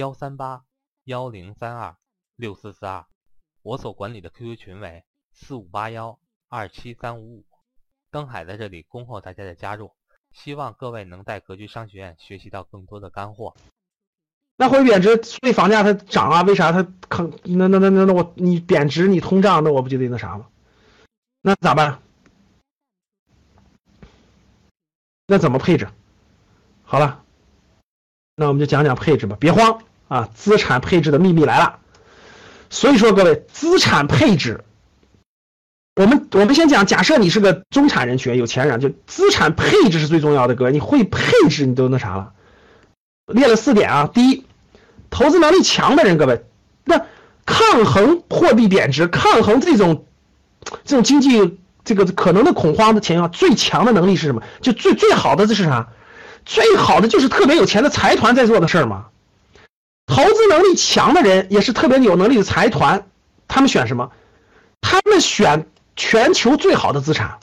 幺三八幺零三二六四四二，我所管理的 QQ 群为四五八幺二七三五五。登海在这里恭候大家的加入，希望各位能在格局商学院学习到更多的干货。那会贬值，所以房价它涨啊？为啥它坑？那那那那那我你贬值你通胀，那我不就得那啥吗？那咋办？那怎么配置？好了。那我们就讲讲配置吧，别慌啊！资产配置的秘密来了。所以说，各位，资产配置，我们我们先讲，假设你是个中产人群、有钱人，就资产配置是最重要的，各位，你会配置，你都那啥了。列了四点啊，第一，投资能力强的人，各位，那抗衡货币贬值、抗衡这种这种经济这个可能的恐慌的情况，最强的能力是什么？就最最好的这是啥？最好的就是特别有钱的财团在做的事儿嘛，投资能力强的人也是特别有能力的财团，他们选什么？他们选全球最好的资产。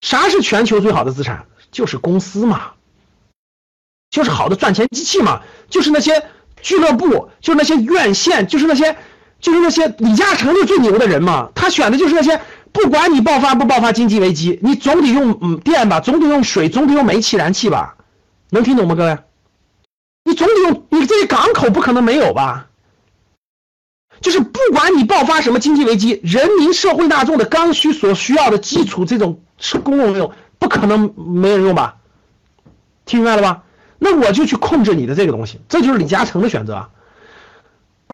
啥是全球最好的资产？就是公司嘛，就是好的赚钱机器嘛，就是那些俱乐部，就是那些院线，就是那些，就是那些李嘉诚是最牛的人嘛，他选的就是那些。不管你爆发不爆发经济危机，你总得用嗯电吧，总得用水，总得用煤气燃气吧，能听懂吗，各位？总得用，你这些港口不可能没有吧？就是不管你爆发什么经济危机，人民社会大众的刚需所需要的基础这种是公共用，不可能没人用吧？听明白了吧？那我就去控制你的这个东西，这就是李嘉诚的选择。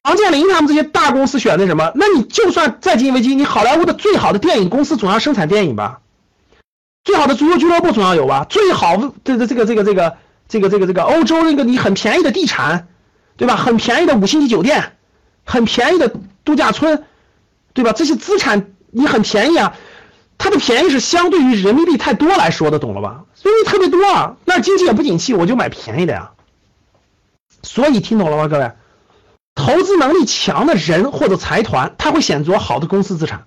王健林他们这些大公司选的什么？那你就算再经济危机，你好莱坞的最好的电影公司总要生产电影吧？最好的足球俱乐部总要有吧？最好这个这个这个这个这个这个这个欧洲那个你很便宜的地产，对吧？很便宜的五星级酒店，很便宜的度假村，对吧？这些资产你很便宜啊，它的便宜是相对于人民币太多来说的，懂了吧？所以特别多啊，那经济也不景气，我就买便宜的呀。所以听懂了吗，各位？投资能力强的人或者财团，他会选择好的公司资产，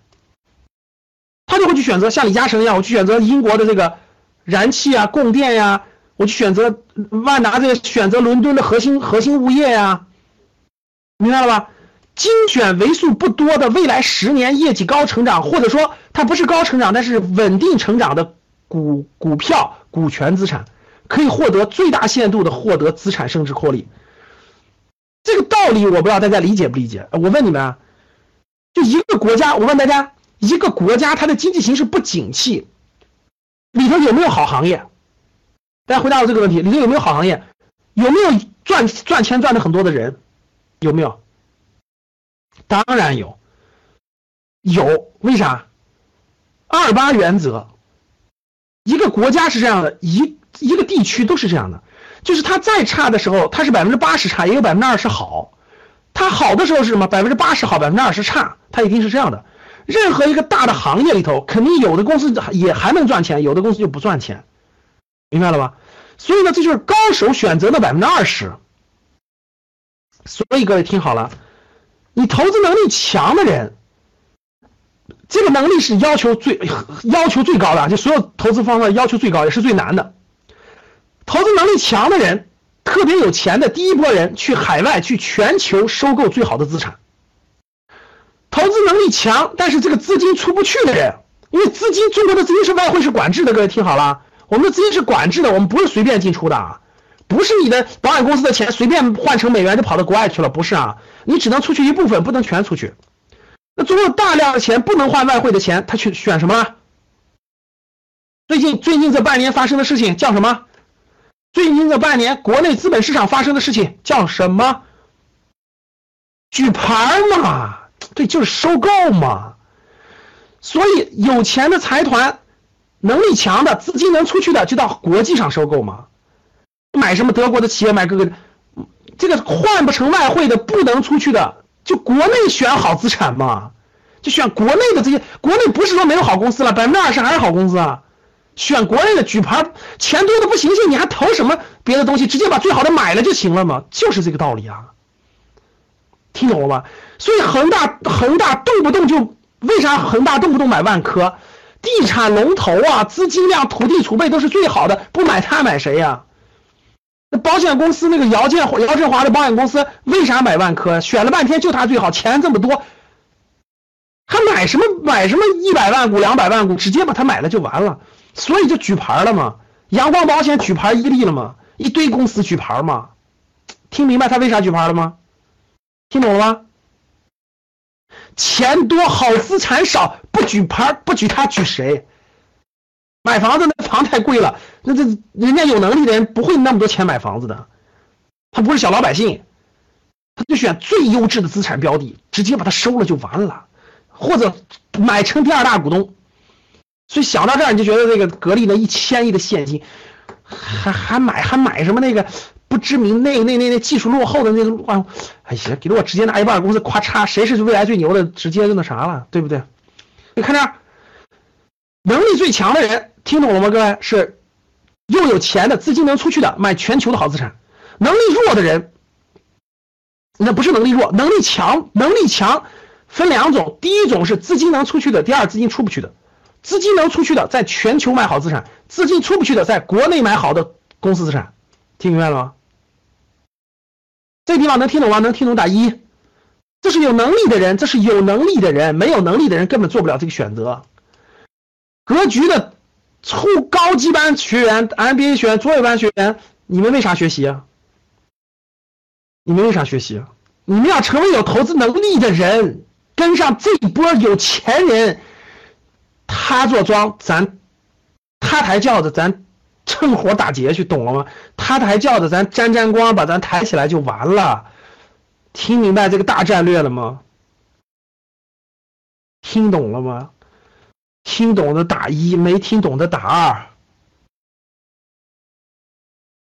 他就会去选择像李嘉诚一样，我去选择英国的这个燃气啊、供电呀，我就选择万达这个选择伦敦的核心核心物业呀，明白了吧？精选为数不多的未来十年业绩高成长，或者说它不是高成长，但是稳定成长的股股票、股权资产，可以获得最大限度的获得资产升值获利。这个道理我不知道大家理解不理解？我问你们啊，就一个国家，我问大家，一个国家它的经济形势不景气，里头有没有好行业？大家回答我这个问题，里头有没有好行业？有没有赚赚钱赚的很多的人？有没有？当然有，有，为啥？二八原则，一个国家是这样的，一一个地区都是这样的。就是它再差的时候，它是百分之八十差，也有百分之二十好。它好的时候是什么？百分之八十好，百分之二十差，它一定是这样的。任何一个大的行业里头，肯定有的公司也还能赚钱，有的公司就不赚钱，明白了吧？所以呢，这就是高手选择的百分之二十。所以各位听好了，你投资能力强的人，这个能力是要求最要求最高的，就所有投资方的要求最高，也是最难的。投资能力强的人，特别有钱的第一波人去海外去全球收购最好的资产。投资能力强，但是这个资金出不去的人，因为资金中国的资金是外汇是管制的，各位听好了，我们的资金是管制的，我们不是随便进出的，不是你的保险公司的钱随便换成美元就跑到国外去了，不是啊，你只能出去一部分，不能全出去。那中国大量的钱不能换外汇的钱，他去选什么？最近最近这半年发生的事情叫什么？最近这半年，国内资本市场发生的事情叫什么？举牌嘛，对，就是收购嘛。所以有钱的财团，能力强的，资金能出去的，就到国际上收购嘛。买什么德国的企业，买各个，这个换不成外汇的不能出去的，就国内选好资产嘛，就选国内的这些，国内不是说没有好公司了，百分之二十还是好公司啊。选国内的举牌，钱多的不行行，你还投什么别的东西？直接把最好的买了就行了嘛，就是这个道理啊。听懂了吗？所以恒大恒大动不动就为啥恒大动不动买万科？地产龙头啊，资金量、土地储备都是最好的，不买它买谁呀？那保险公司那个姚建姚振华的保险公司为啥买万科？选了半天就它最好，钱这么多，还买什么买什么一百万股、两百万股，直接把它买了就完了。所以就举牌了嘛，阳光保险举牌伊利了嘛，一堆公司举牌嘛，听明白他为啥举牌了吗？听懂了吗？钱多好资产少，不举牌不举他举谁？买房子那房太贵了，那这人家有能力的人不会那么多钱买房子的，他不是小老百姓，他就选最优质的资产标的，直接把它收了就完了，或者买成第二大股东。所以想到这儿，你就觉得这个格力那一千亿的现金，还还买还买什么那个不知名那那那那技术落后的那个啊？哎呀，给了我直接拿一半公司，咵嚓，谁是未来最牛的，直接就那啥了，对不对？你看这，能力最强的人，听懂了吗？各位是又有钱的，资金能出去的，买全球的好资产；能力弱的人，那不是能力弱，能力强，能力强分两种，第一种是资金能出去的，第二资金出不去的。资金能出去的，在全球买好资产；资金出不去的，在国内买好的公司资产。听明白了吗？这地方能听懂吗？能听懂打一。这是有能力的人，这是有能力的人，没有能力的人根本做不了这个选择。格局的初高级班学员、MBA 学员、卓越班学员，你们为啥学习啊？你们为啥学习？你们要成为有投资能力的人，跟上这一波有钱人。他坐庄，咱他抬轿子，咱趁火打劫去，懂了吗？他抬轿子，咱沾沾光，把咱抬起来就完了。听明白这个大战略了吗？听懂了吗？听懂的打一，没听懂的打二。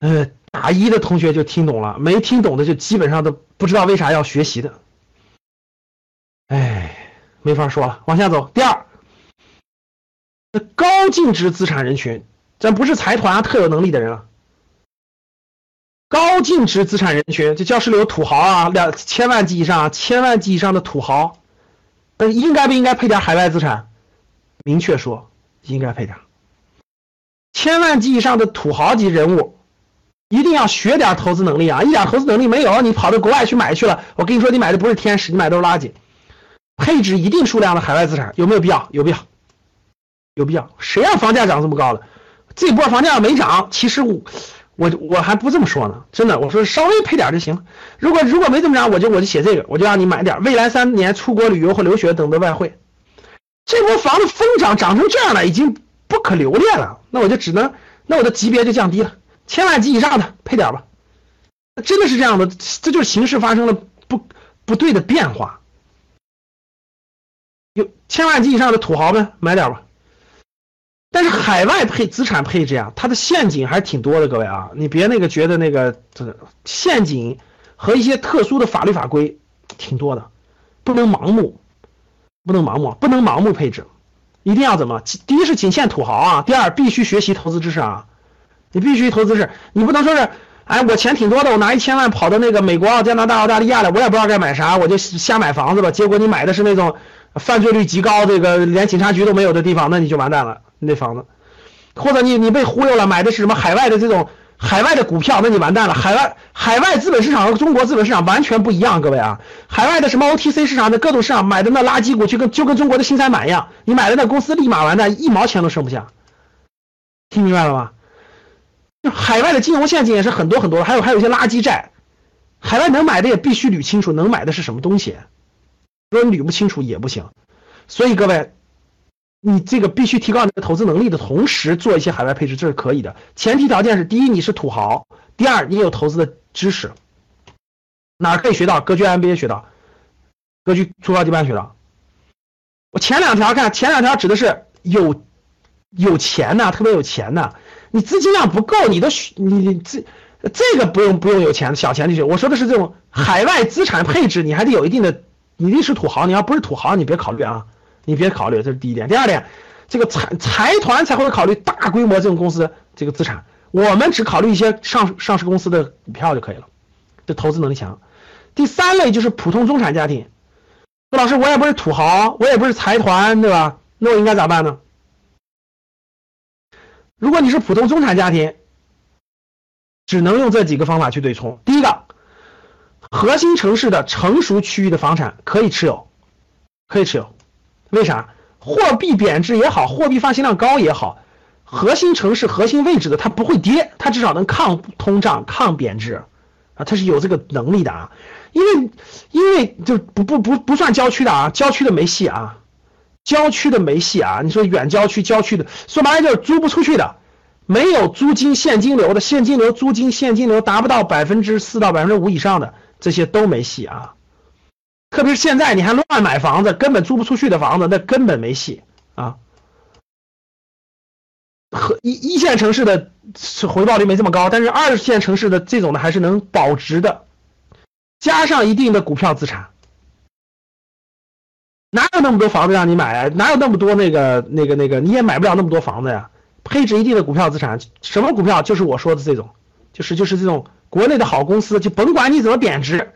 呃，打一的同学就听懂了，没听懂的就基本上都不知道为啥要学习的。哎，没法说了，往下走。第二。高净值资产人群，咱不是财团啊，特有能力的人啊。高净值资产人群，这教室里有土豪啊，两千万级以上、千万级以上的土豪，那应该不应该配点海外资产？明确说，应该配点。千万级以上的土豪级人物，一定要学点投资能力啊！一点投资能力没有，你跑到国外去买去了，我跟你说，你买的不是天使，你买的都是垃圾。配置一定数量的海外资产，有没有必要？有必要。有必要？谁让房价涨这么高了？这波房价没涨，其实我我我还不这么说呢，真的，我说稍微配点就行。如果如果没这么涨，我就我就写这个，我就让你买点未来三年出国旅游和留学等的外汇。这波房子疯涨，涨成这样了，已经不可留恋了。那我就只能，那我的级别就降低了，千万级以上的配点吧。真的是这样的，这就是形势发生了不不对的变化。有千万级以上的土豪们买点吧。海外配资产配置呀，它的陷阱还是挺多的，各位啊，你别那个觉得那个这个陷阱和一些特殊的法律法规挺多的，不能盲目，不能盲目，不能盲目配置，一定要怎么？第一是仅限土豪啊，第二必须学习投资知识啊，你必须投资知识，你不能说是，哎，我钱挺多的，我拿一千万跑到那个美国、加拿大、澳大利亚了，我也不知道该买啥，我就瞎买房子吧，结果你买的是那种犯罪率极高、这个连警察局都没有的地方，那你就完蛋了。你那房子，或者你你被忽悠了，买的是什么海外的这种海外的股票，那你完蛋了。海外海外资本市场和中国资本市场完全不一样，各位啊，海外的什么 OTC 市场的各种市场买的那垃圾股，就跟就跟中国的新三板一样，你买的那公司立马完蛋，一毛钱都剩不下。听明白了吗？海外的金融陷阱也是很多很多，还有还有一些垃圾债，海外能买的也必须捋清楚，能买的是什么东西，如果你捋不清楚也不行。所以各位。你这个必须提高你的投资能力的同时，做一些海外配置，这是可以的。前提条件是：第一，你是土豪；第二，你有投资的知识。哪可以学到？格局 MBA 学到，格局初高级班学到。我前两条看，前两条指的是有有钱呐，特别有钱呐。你资金量不够，你的你你这这个不用不用有钱，小钱就行。我说的是这种海外资产配置，你还得有一定的，你得是土豪，你要不是土豪，你别考虑啊，你别考虑，这是第一点。第二点，这个财财团才会考虑大规模这种公司这个资产，我们只考虑一些上上市公司的股票就可以了，这投资能力强。第三类就是普通中产家庭，老师我也不是土豪，我也不是财团，对吧？那我应该咋办呢？如果你是普通中产家庭，只能用这几个方法去对冲。第一个，核心城市的成熟区域的房产可以持有，可以持有。为啥？货币贬值也好，货币发行量高也好，核心城市、核心位置的它不会跌，它至少能抗通胀、抗贬值啊，它是有这个能力的啊。因为，因为就不不不不算郊区的啊，郊区的没戏啊。郊区的没戏啊！你说远郊区、郊区的，说白了就是租不出去的，没有租金现金流的，现金流、租金、现金流达不到百分之四到百分之五以上的，这些都没戏啊！特别是现在你还乱买房子，根本租不出去的房子，那根本没戏啊！和一一线城市的回报率没这么高，但是二线城市的这种的还是能保值的，加上一定的股票资产。哪有那么多房子让你买啊？哪有那么多那个那个那个？你也买不了那么多房子呀。配置一定的股票资产，什么股票？就是我说的这种，就是就是这种国内的好公司，就甭管你怎么贬值，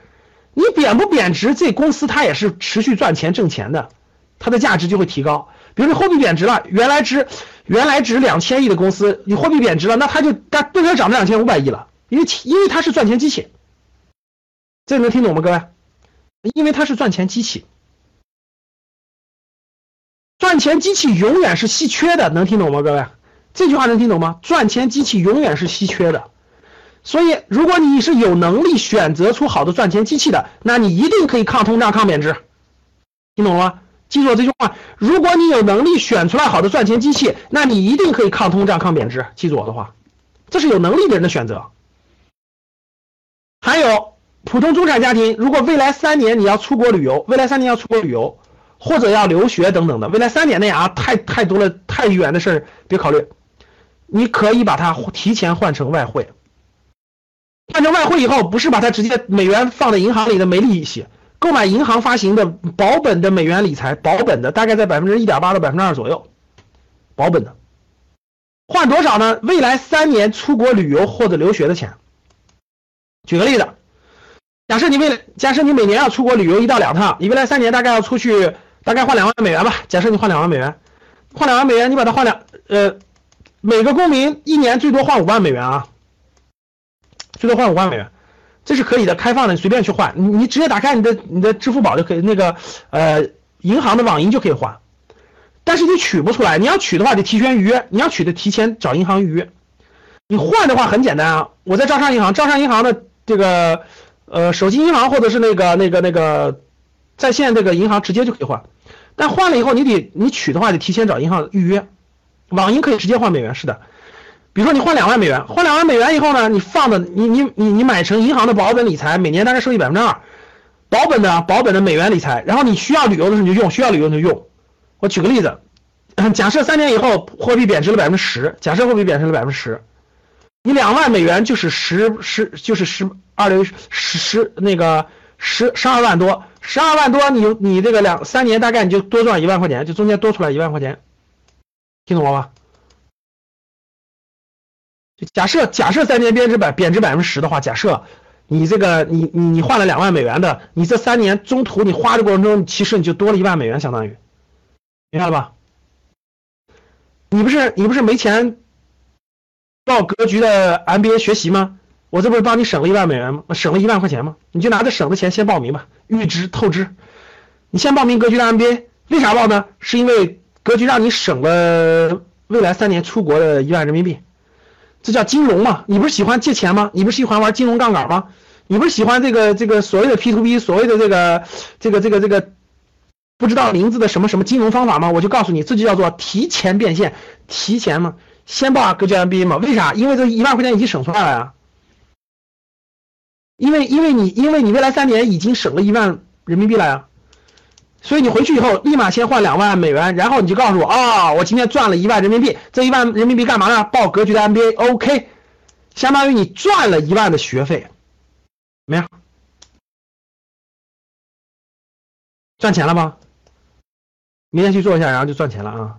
你贬不贬值，这公司它也是持续赚钱挣钱的，它的价值就会提高。比如说货币贬值了，原来值原来值两千亿的公司，你货币贬值了，那它就它突然涨到两千五百亿了，因为因为它是赚钱机器。这能听懂吗，各位？因为它是赚钱机器。赚钱机器永远是稀缺的，能听懂吗，各位？这句话能听懂吗？赚钱机器永远是稀缺的，所以如果你是有能力选择出好的赚钱机器的，那你一定可以抗通胀、抗贬值，听懂了吗？记住我这句话：如果你有能力选出来好的赚钱机器，那你一定可以抗通胀、抗贬值。记住我的话，这是有能力的人的选择。还有普通中产家庭，如果未来三年你要出国旅游，未来三年要出国旅游。或者要留学等等的，未来三年内啊，太太多了，太远的事儿别考虑。你可以把它提前换成外汇，换成外汇以后，不是把它直接美元放在银行里的没利息，购买银行发行的保本的美元理财，保本的大概在百分之一点八到百分之二左右，保本的。换多少呢？未来三年出国旅游或者留学的钱。举个例子，假设你未来，假设你每年要出国旅游一到两趟，你未来三年大概要出去。大概换两万美元吧。假设你换两万美元，换两万美元，你把它换两呃，每个公民一年最多换五万美元啊，最多换五万美元，这是可以的，开放的，你随便去换，你你直接打开你的你的支付宝就可以，那个呃银行的网银就可以换，但是你取不出来，你要取的话得提前预约，你要取的提前找银行预约。你换的话很简单啊，我在招商银行，招商银行的这个呃手机银行或者是那个那个那个在线这个银行直接就可以换。但换了以后，你得你取的话得提前找银行预约，网银可以直接换美元，是的。比如说你换两万美元，换两万美元以后呢，你放的你你你你买成银行的保本理财，每年大概收益百分之二，保本的保本的美元理财，然后你需要旅游的时候你就用，需要旅游你就用。我举个例子，假设三年以后货币贬值了百分之十，假设货币贬值了百分之十，你两万美元就是十十就是十二零十十那个十十二万多。十二万多，你你这个两三年大概你就多赚一万块钱，就中间多出来一万块钱，听懂了吧？就假设假设三年贬值百贬值百分之十的话，假设你这个你你你换了两万美元的，你这三年中途你花的过程中，其实你就多了一万美元，相当于，明白了吧？你不是你不是没钱报格局的 MBA 学习吗？我这不是帮你省了一万美元吗？省了一万块钱吗？你就拿着省的钱先报名吧，预支透支。你先报名格局的 MBA，为啥报呢？是因为格局让你省了未来三年出国的一万人民币，这叫金融嘛？你不是喜欢借钱吗？你不是喜欢玩金融杠杆吗？你不是喜欢这个这个所谓的 P to P，所谓的这个这个这个这个不知道名字的什么什么金融方法吗？我就告诉你，这就叫做提前变现，提前嘛，先报格局 MBA 嘛？为啥？因为这一万块钱已经省出来了呀。因为因为你因为你未来三年已经省了一万人民币了呀，所以你回去以后立马先换两万美元，然后你就告诉我啊，我今天赚了一万人民币，这一万人民币干嘛呢？报格局的 MBA，OK，相当于你赚了一万的学费，怎么样？赚钱了吗？明天去做一下，然后就赚钱了啊！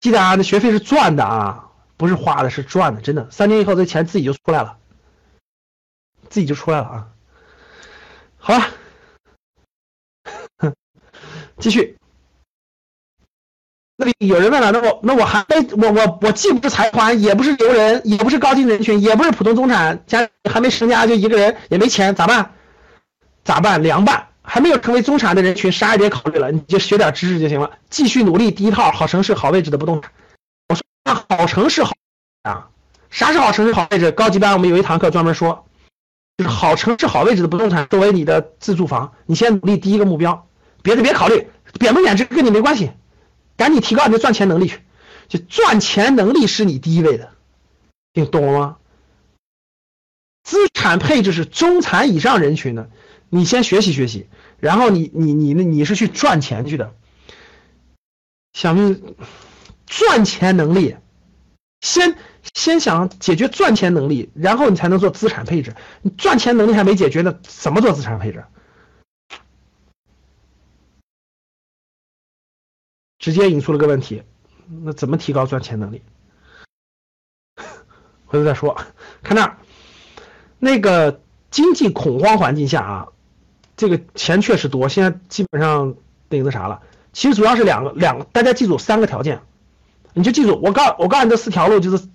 记得啊，那学费是赚的啊，不是花的，是赚的，真的。三年以后，这钱自己就出来了，自己就出来了啊！好了，继续。那里有人问了，那我那我还没我我我既不是财团，也不是牛人，也不是高净人群，也不是普通中产，家还没成家就一个人，也没钱，咋办？咋办？凉拌。还没有成为中产的人群，啥也别考虑了，你就学点知识就行了，继续努力。第一套好城市、好位置的不动产。我说那好城市好啊，啥是好城市、好位置？高级班我们有一堂课专门说，就是好城市、好位置的不动产作为你的自住房，你先努力第一个目标，别的别考虑，贬不贬值跟你没关系，赶紧提高你的赚钱能力去，就赚钱能力是你第一位的，听懂了吗？资产配置是中产以上人群的。你先学习学习，然后你你你你是去赚钱去的，想赚钱能力，先先想解决赚钱能力，然后你才能做资产配置。你赚钱能力还没解决呢，怎么做资产配置？直接引出了个问题，那怎么提高赚钱能力？回头再说。看那，那个经济恐慌环境下啊。这个钱确实多，现在基本上那个啥了。其实主要是两个两个，大家记住三个条件，你就记住我告我告诉你这四条路就是，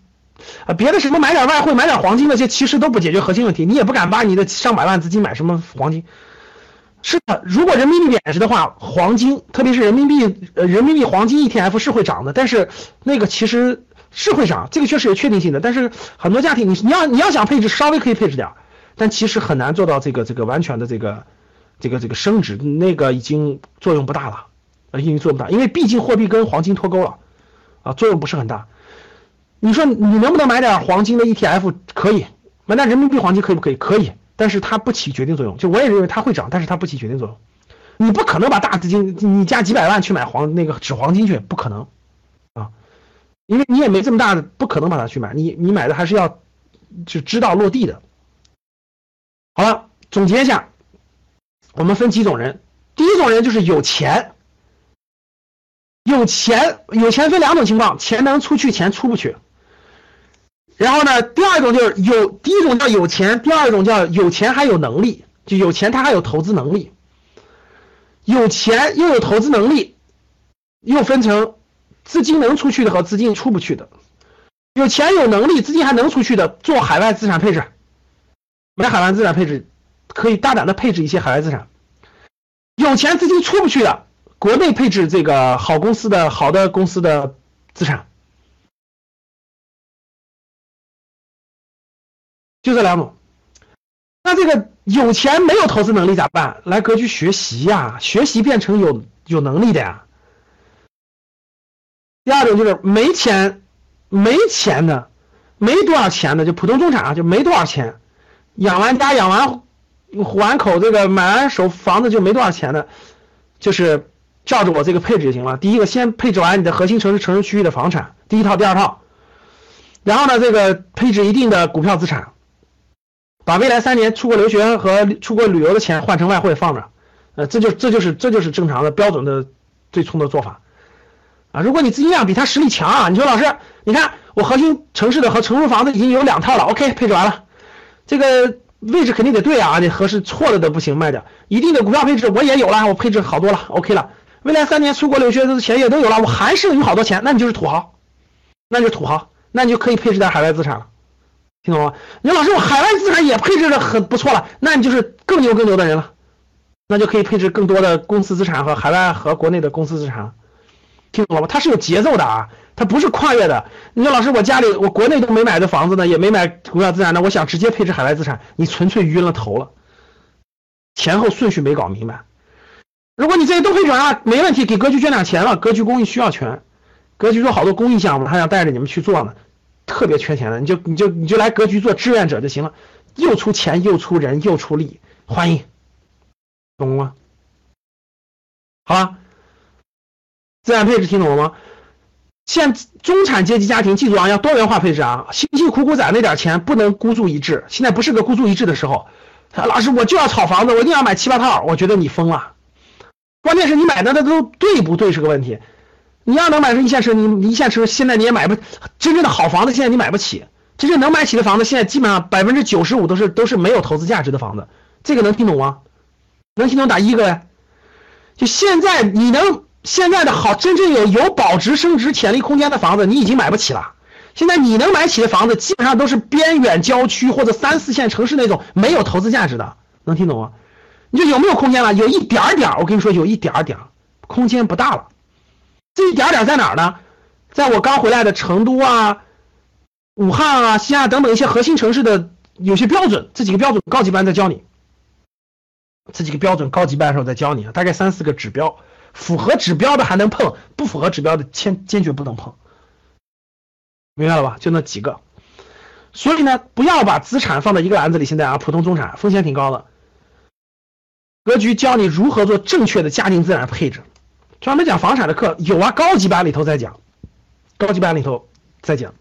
啊别的什么买点外汇买点黄金那些其实都不解决核心问题，你也不敢把你的上百万资金买什么黄金。是的，如果人民币贬值的话，黄金特别是人民币呃人民币黄金 ETF 是会涨的，但是那个其实是会涨，这个确实有确定性的。但是很多家庭你你要你要想配置稍微可以配置点，但其实很难做到这个这个完全的这个。这个这个升值那个已经作用不大了，啊，已经作用不大，因为毕竟货币跟黄金脱钩了，啊，作用不是很大。你说你能不能买点黄金的 ETF？可以，买点人民币黄金可以不可以？可以，但是它不起决定作用。就我也认为它会涨，但是它不起决定作用。你不可能把大资金，你加几百万去买黄那个纸黄金去，不可能，啊，因为你也没这么大的，不可能把它去买。你你买的还是要就知道落地的。好了，总结一下。我们分几种人，第一种人就是有钱，有钱有钱分两种情况，钱能出去，钱出不去。然后呢，第二种就是有，第一种叫有钱，第二种叫有钱还有能力，就有钱他还有投资能力，有钱又有投资能力，又分成资金能出去的和资金出不去的。有钱有能力，资金还能出去的，做海外资产配置，买海外资产配置。可以大胆的配置一些海外资产，有钱资金出不去的，国内配置这个好公司的好的公司的资产，就这两种。那这个有钱没有投资能力咋办？来格局学习呀，学习变成有有能力的呀。第二种就是没钱，没钱的，没多少钱的，就普通中产啊，就没多少钱，养完家养完。完口这个买完手房子就没多少钱的，就是照着我这个配置就行了。第一个先配置完你的核心城市城市区域的房产，第一套、第二套，然后呢，这个配置一定的股票资产，把未来三年出国留学和出国旅游的钱换成外汇放着，呃，这就这就是这就是正常的标准的最冲的做法啊。如果你资金量比他实力强啊，你说老师，你看我核心城市的和城市房子已经有两套了，OK，配置完了，这个。位置肯定得对啊，得合适，错了的不行，卖掉。一定的股票配置我也有了，我配置好多了，OK 了。未来三年出国留学的钱也都有了，我还剩余好多钱，那你就是土豪，那就是土豪，那你就可以配置点海外资产了，听懂了吗？你说老师，我海外资产也配置的很不错了，那你就是更牛更牛的人了，那就可以配置更多的公司资产和海外和国内的公司资产，听懂了吗？它是有节奏的啊。它不是跨越的。你说老师，我家里我国内都没买的房子呢，也没买股票资产呢，我想直接配置海外资产，你纯粹晕了头了，前后顺序没搞明白。如果你这些都配置了，没问题，给格局捐点钱了。格局公益需要全，格局做好多公益项目，还想带着你们去做呢，特别缺钱的，你就你就你就来格局做志愿者就行了，又出钱又出人又出力，欢迎，懂了吗？好了，资产配置听懂了吗？现中产阶级家庭记住啊，要多元化配置啊，辛辛苦苦攒那点钱不能孤注一掷，现在不是个孤注一掷的时候。老师，我就要炒房子，我一定要买七八套，我觉得你疯了。关键是你买的那都对不对是个问题。你要能买上一线城，你一线城市现在你也买不真正的好房子，现在你买不起。真正能买起的房子，现在基本上百分之九十五都是都是没有投资价值的房子。这个能听懂吗？能听懂打一个呗。就现在你能现在的好，真正有有保值升值潜力空间的房子，你已经买不起了。现在你能买起的房子，基本上都是边远郊区或者三四线城市那种没有投资价值的，能听懂吗？你说有没有空间了？有一点点，我跟你说，有一点点，空间不大了。这一点点在哪儿呢？在我刚回来的成都啊、武汉啊、西安等等一些核心城市的有些标准，这几个标准高级班在教你。这几个标准高级班的时候再教你，大概三四个指标，符合指标的还能碰，不符合指标的坚坚决不能碰。明白了吧？就那几个，所以呢，不要把资产放在一个篮子里。现在啊，普通中产风险挺高的。格局教你如何做正确的家庭资产配置，专门讲房产的课有啊，高级班里头在讲，高级班里头在讲。